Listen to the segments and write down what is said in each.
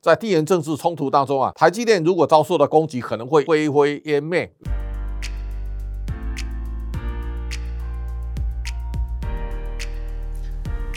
在地缘政治冲突当中啊，台积电如果遭受了攻击，可能会灰飞烟灭。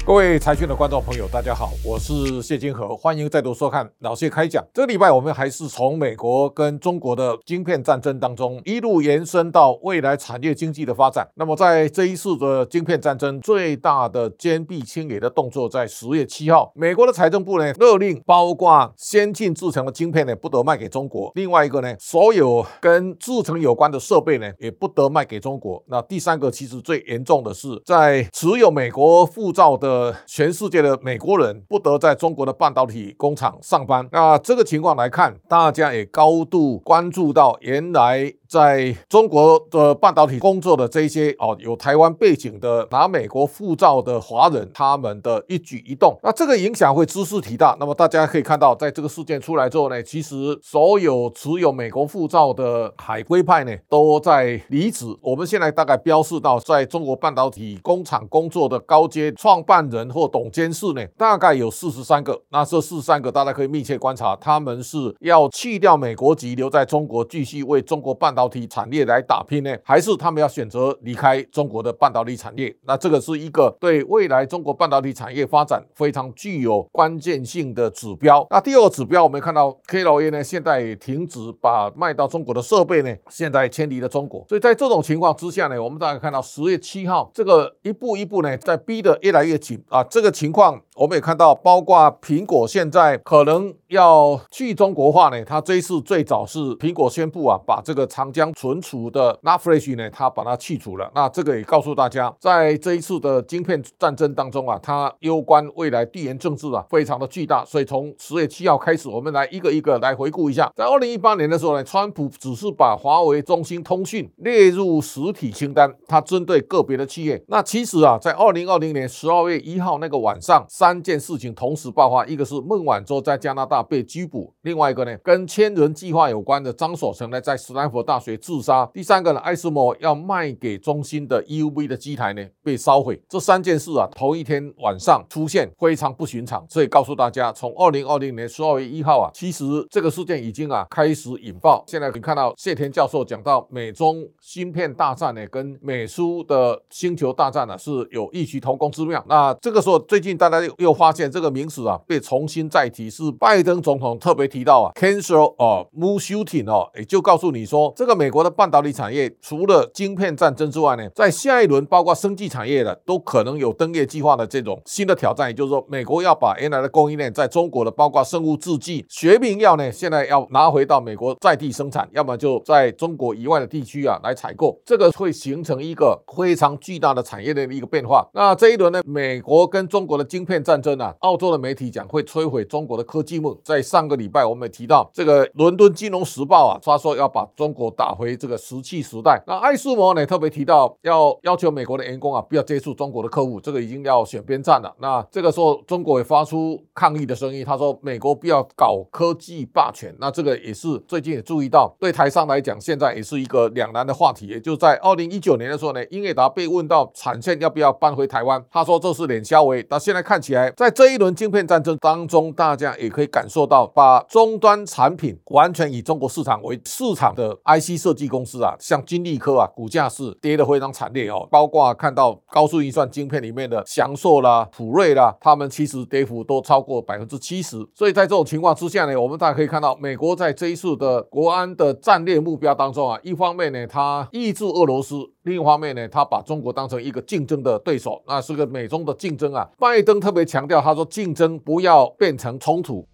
各位财讯的观众朋友，大家好，我是谢金河，欢迎再度收看老谢开讲。这个礼拜我们还是从美国跟中国的晶片战争当中一路延伸到未来产业经济的发展。那么在这一次的晶片战争最大的坚壁清野的动作，在十月七号，美国的财政部呢勒令，包括先进制成的晶片呢不得卖给中国。另外一个呢，所有跟制成有关的设备呢也不得卖给中国。那第三个其实最严重的是，在持有美国护照的。呃，全世界的美国人不得在中国的半导体工厂上班。那这个情况来看，大家也高度关注到，原来。在中国的半导体工作的这些哦，有台湾背景的拿美国护照的华人，他们的一举一动，那这个影响会知识体大。那么大家可以看到，在这个事件出来之后呢，其实所有持有美国护照的海归派呢，都在离职。我们现在大概标示到，在中国半导体工厂工作的高阶创办人或董监事呢，大概有四十三个。那这四十三个，大家可以密切观察，他们是要弃掉美国籍，留在中国继续为中国半导。导体产业来打拼呢，还是他们要选择离开中国的半导体产业？那这个是一个对未来中国半导体产业发展非常具有关键性的指标。那第二个指标，我们看到 K 老爷呢，现在停止把卖到中国的设备呢，现在迁离了中国。所以在这种情况之下呢，我们大家看到十月七号这个一步一步呢，在逼得越来越紧啊。这个情况我们也看到，包括苹果现在可能要去中国化呢，它这一次最早是苹果宣布啊，把这个长江存储的 n a Flash 呢，它把它去除了。那这个也告诉大家，在这一次的晶片战争当中啊，它攸关未来地缘政治啊，非常的巨大。所以从十月七号开始，我们来一个一个来回顾一下。在二零一八年的时候呢，川普只是把华为、中兴通讯列入实体清单，它针对个别的企业。那其实啊，在二零二零年十二月一号那个晚上，三三件事情同时爆发，一个是孟晚舟在加拿大被拘捕，另外一个呢，跟千人计划有关的张守成呢，在斯坦福大学自杀。第三个呢，艾斯摩要卖给中兴的 EUV 的机台呢被烧毁。这三件事啊，头一天晚上出现非常不寻常，所以告诉大家，从二零二零年十二月一号啊，其实这个事件已经啊开始引爆。现在可以看到谢田教授讲到美中芯片大战呢，跟美苏的星球大战呢是有异曲同工之妙。那这个时候，最近大家又发现这个名词啊被重新再提，是拜登总统特别提到啊，cancel 哦，moon shooting 哦，也就告诉你说这个美国的。半导体产业除了晶片战争之外呢，在下一轮包括生技产业的都可能有登月计划的这种新的挑战，也就是说，美国要把原来的供应链在中国的包括生物制剂、学名药呢，现在要拿回到美国在地生产，要么就在中国以外的地区啊来采购，这个会形成一个非常巨大的产业链的一个变化。那这一轮呢，美国跟中国的晶片战争啊，澳洲的媒体讲会摧毁中国的科技梦。在上个礼拜，我们也提到这个伦敦金融时报啊，他说要把中国打回。这个石器时代，那艾斯摩呢特别提到要要求美国的员工啊不要接触中国的客户，这个已经要选边站了。那这个时候中国也发出抗议的声音，他说美国不要搞科技霸权。那这个也是最近也注意到，对台商来讲，现在也是一个两难的话题。也就在二零一九年的时候呢，英伟达被问到产线要不要搬回台湾，他说这是脸消维。但现在看起在这一轮晶片战争当中，大家也可以感受到，把终端产品完全以中国市场为市场的 IC 设计。公司啊，像金立科啊，股价是跌得非常惨烈哦。包括看到高速运算晶片里面的翔硕啦、普瑞啦，他们其实跌幅都超过百分之七十。所以在这种情况之下呢，我们大家可以看到，美国在这一次的国安的战略目标当中啊，一方面呢，它抑制俄罗斯；另一方面呢，他把中国当成一个竞争的对手，那是个美中的竞争啊。拜登特别强调，他说竞争不要变成冲突。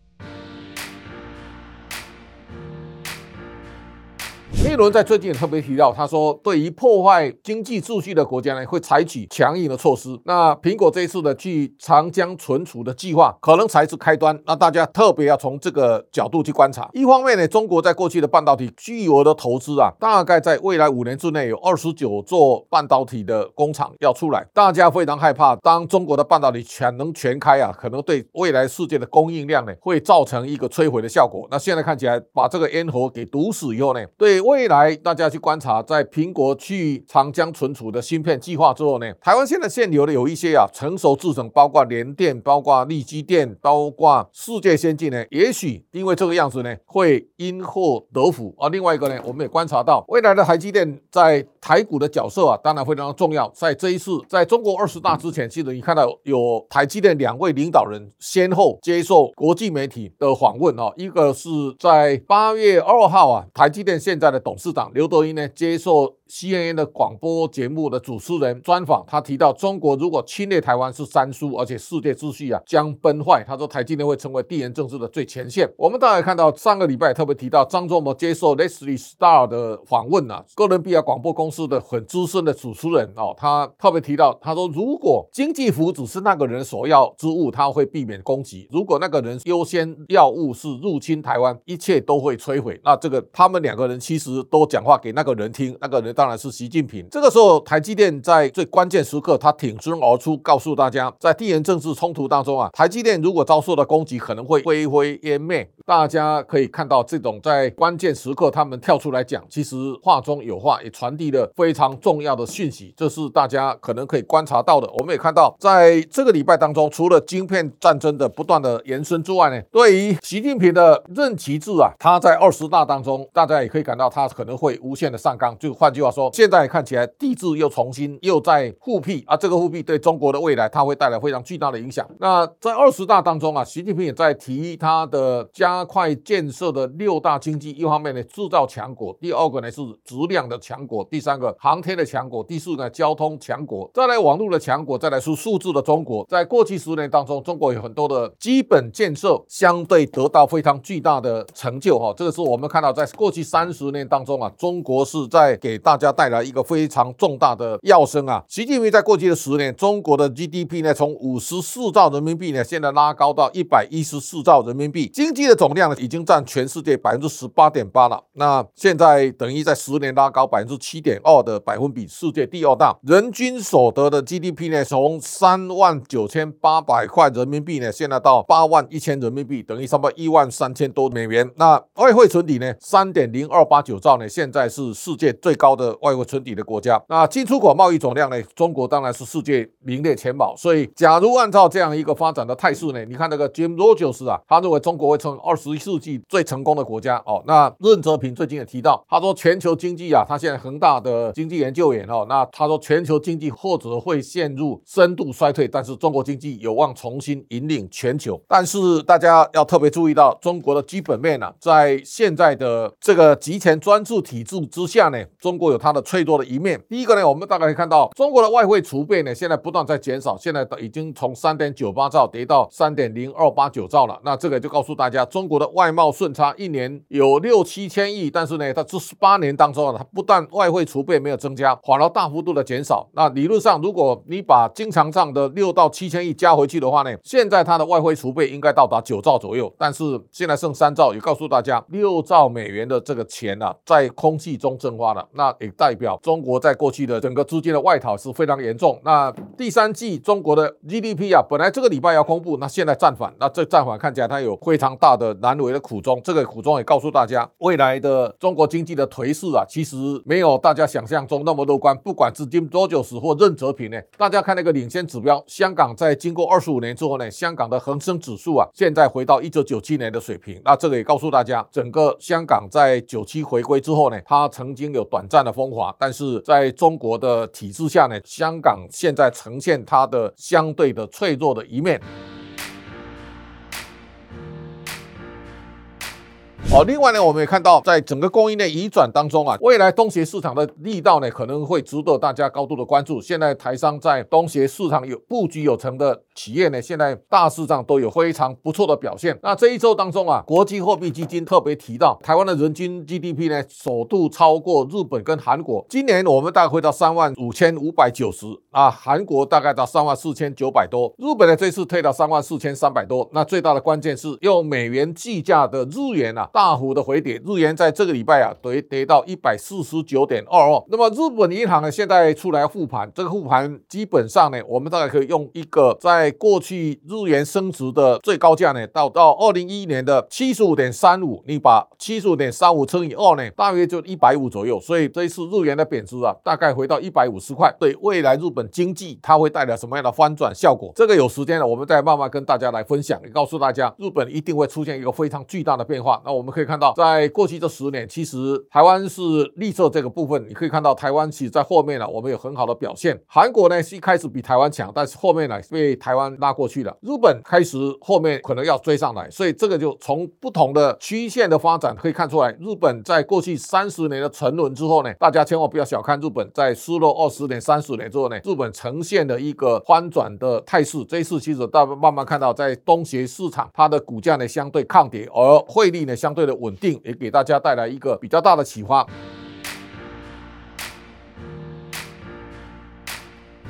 耶伦在最近也特别提到，他说，对于破坏经济秩序的国家呢，会采取强硬的措施。那苹果这一次的去长江存储的计划，可能才是开端。那大家特别要从这个角度去观察。一方面呢，中国在过去的半导体巨额的投资啊，大概在未来五年之内有二十九座半导体的工厂要出来，大家非常害怕，当中国的半导体全能全开啊，可能对未来世界的供应量呢，会造成一个摧毁的效果。那现在看起来，把这个咽喉给堵死以后呢，对未未来大家去观察，在苹果去长江存储的芯片计划之后呢，台湾现在现有的有一些啊成熟制程，包括联电、包括力基电、包括世界先进呢，也许因为这个样子呢，会因祸得福啊。另外一个呢，我们也观察到未来的台积电在台股的角色啊，当然非常重要。在这一次在中国二十大之前，其实你看到有台积电两位领导人先后接受国际媒体的访问啊，一个是在八月二号啊，台积电现在的董事长刘德英呢接受。CNN 的广播节目的主持人专访，他提到中国如果侵略台湾是三输，而且世界秩序啊将崩坏。他说台积电会成为地缘政治的最前线。我们大家看到上个礼拜特别提到张忠谋接受 Leslie Star 的访问啊，哥伦比亚广播公司的很资深的主持人哦，他特别提到他说如果经济福祉是那个人所要之物，他会避免攻击；如果那个人优先要务是入侵台湾，一切都会摧毁。那这个他们两个人其实都讲话给那个人听，那个人。当然是习近平。这个时候，台积电在最关键时刻，他挺身而出，告诉大家，在地缘政治冲突当中啊，台积电如果遭受了攻击，可能会灰飞烟灭。大家可以看到，这种在关键时刻他们跳出来讲，其实话中有话，也传递了非常重要的讯息。这是大家可能可以观察到的。我们也看到，在这个礼拜当中，除了晶片战争的不断的延伸之外呢，对于习近平的任期制啊，他在二十大当中，大家也可以感到他可能会无限的上纲。就换句话。说现在看起来地质又重新又在复辟啊，这个复辟对中国的未来它会带来非常巨大的影响。那在二十大当中啊，习近平也在提他的加快建设的六大经济，一方面呢制造强国，第二个呢是质量的强国，第三个航天的强国，第四个交通强国，再来网络的强国，再来是数字的中国。在过去十年当中，中国有很多的基本建设相对得到非常巨大的成就哈，这个是我们看到在过去三十年当中啊，中国是在给大家带来一个非常重大的要升啊！习近平在过去的十年，中国的 GDP 呢，从五十四兆人民币呢，现在拉高到一百一十四兆人民币，经济的总量呢，已经占全世界百分之十八点八了。那现在等于在十年拉高百分之七点二的百分比，世界第二大。人均所得的 GDP 呢，从三万九千八百块人民币呢，现在到八万一千人民币，等于差不多一万三千多美元。那外汇存底呢，三点零二八九兆呢，现在是世界最高的。外汇存底的国家，那进出口贸易总量呢？中国当然是世界名列前茅。所以，假如按照这样一个发展的态势呢，你看那个 Jim Rogers 啊，他认为中国会成为二十一世纪最成功的国家哦。那任泽平最近也提到，他说全球经济啊，他现在恒大的经济研究员哦，那他说全球经济或者会陷入深度衰退，但是中国经济有望重新引领全球。但是大家要特别注意到，中国的基本面呢，在现在的这个集权专制体制之下呢，中国有。它的脆弱的一面。第一个呢，我们大概可以看到，中国的外汇储备呢，现在不断在减少，现在已经从三点九八兆跌到三点零二八九兆了。那这个就告诉大家，中国的外贸顺差一年有六七千亿，但是呢，它这十八年当中啊，它不但外汇储备没有增加，反而大幅度的减少。那理论上，如果你把经常账的六到七千亿加回去的话呢，现在它的外汇储备应该到达九兆左右，但是现在剩三兆，也告诉大家，六兆美元的这个钱啊，在空气中蒸发了。那也代表中国在过去的整个资金的外逃是非常严重。那第三季中国的 GDP 啊，本来这个礼拜要公布，那现在暂缓。那这暂缓看起来它有非常大的难为的苦衷。这个苦衷也告诉大家，未来的中国经济的颓势啊，其实没有大家想象中那么乐观。不管是金多久死或任泽平呢，大家看那个领先指标，香港在经过二十五年之后呢，香港的恒生指数啊，现在回到一九九七年的水平。那这个也告诉大家，整个香港在九七回归之后呢，它曾经有短暂的风华。但是在中国的体制下呢，香港现在呈现它的相对的脆弱的一面。哦，另外呢，我们也看到，在整个供应链移转当中啊，未来东协市场的力道呢，可能会值得大家高度的关注。现在台商在东协市场有布局有成的企业呢，现在大市场都有非常不错的表现。那这一周当中啊，国际货币基金特别提到，台湾的人均 GDP 呢，首度超过日本跟韩国。今年我们大概会到三万五千五百九十啊，韩国大概到三万四千九百多，日本呢这次退到三万四千三百多。那最大的关键是用美元计价的日元啊，大。幅的回跌，日元在这个礼拜啊跌跌到一百四十九点二二。那么日本银行呢现在出来复盘，这个复盘基本上呢，我们大概可以用一个在过去日元升值的最高价呢，到到二零一一年的七十五点三五，你把七十五点三五乘以二呢，大约就一百五左右。所以这一次日元的贬值啊，大概回到一百五十块，对未来日本经济它会带来什么样的翻转效果？这个有时间了，我们再慢慢跟大家来分享，也告诉大家，日本一定会出现一个非常巨大的变化。那我们我们可以看到，在过去这十年，其实台湾是绿色这个部分，你可以看到台湾其实在后面呢，我们有很好的表现。韩国呢是一开始比台湾强，但是后面呢被台湾拉过去了。日本开始后面可能要追上来，所以这个就从不同的曲线的发展可以看出来，日本在过去三十年的沉沦之后呢，大家千万不要小看日本，在失落二十年、三十年之后呢，日本呈现的一个翻转的态势。这一次其实大家慢慢看到，在东协市场，它的股价呢相对抗跌，而汇率呢相相对的稳定，也给大家带来一个比较大的启发。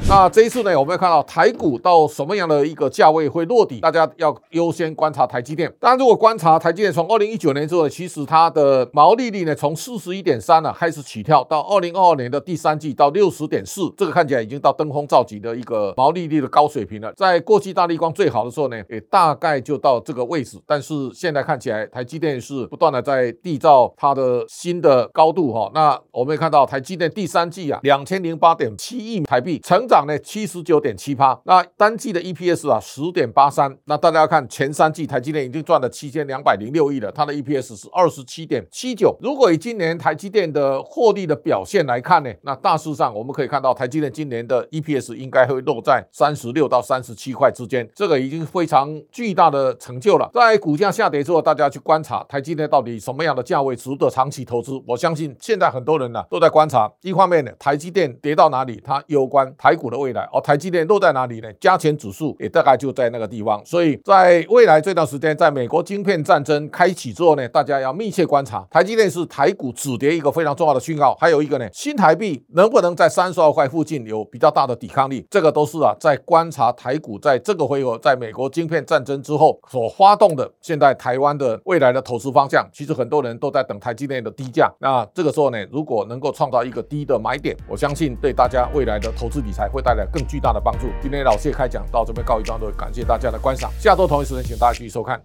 那这一次呢，我们要看到台股到什么样的一个价位会落底，大家要优先观察台积电。当然，如果观察台积电从二零一九年之后，其实它的毛利率呢，从四十一点三呢开始起跳，到二零二二年的第三季到六十点四，这个看起来已经到登峰造极的一个毛利率的高水平了。在过去大立光最好的时候呢，也大概就到这个位置，但是现在看起来台积电是不断的在缔造它的新的高度哈。那我们也看到台积电第三季啊，两千零八点七亿台币成长。涨呢七十九点七八，那单季的 EPS 啊十点八三，那大家要看前三季台积电已经赚了七千两百零六亿了，它的 EPS 是二十七点七九。如果以今年台积电的获利的表现来看呢，那大致上我们可以看到台积电今年的 EPS 应该会落在三十六到三十七块之间，这个已经非常巨大的成就了。在股价下跌之后，大家去观察台积电到底什么样的价位值得长期投资？我相信现在很多人呢都在观察，一方面呢台积电跌到哪里，它有关台股。的未来哦，台积电落在哪里呢？加权指数也大概就在那个地方，所以在未来这段时间，在美国晶片战争开启之后呢，大家要密切观察台积电是台股止跌一个非常重要的讯号。还有一个呢，新台币能不能在三十二块附近有比较大的抵抗力？这个都是啊，在观察台股在这个回合，在美国晶片战争之后所发动的。现在台湾的未来的投资方向，其实很多人都在等台积电的低价。那这个时候呢，如果能够创造一个低的买点，我相信对大家未来的投资理财。会带来更巨大的帮助。今天老谢开讲到这边告一段落，感谢大家的观赏。下周同一时间，请大家继续收看。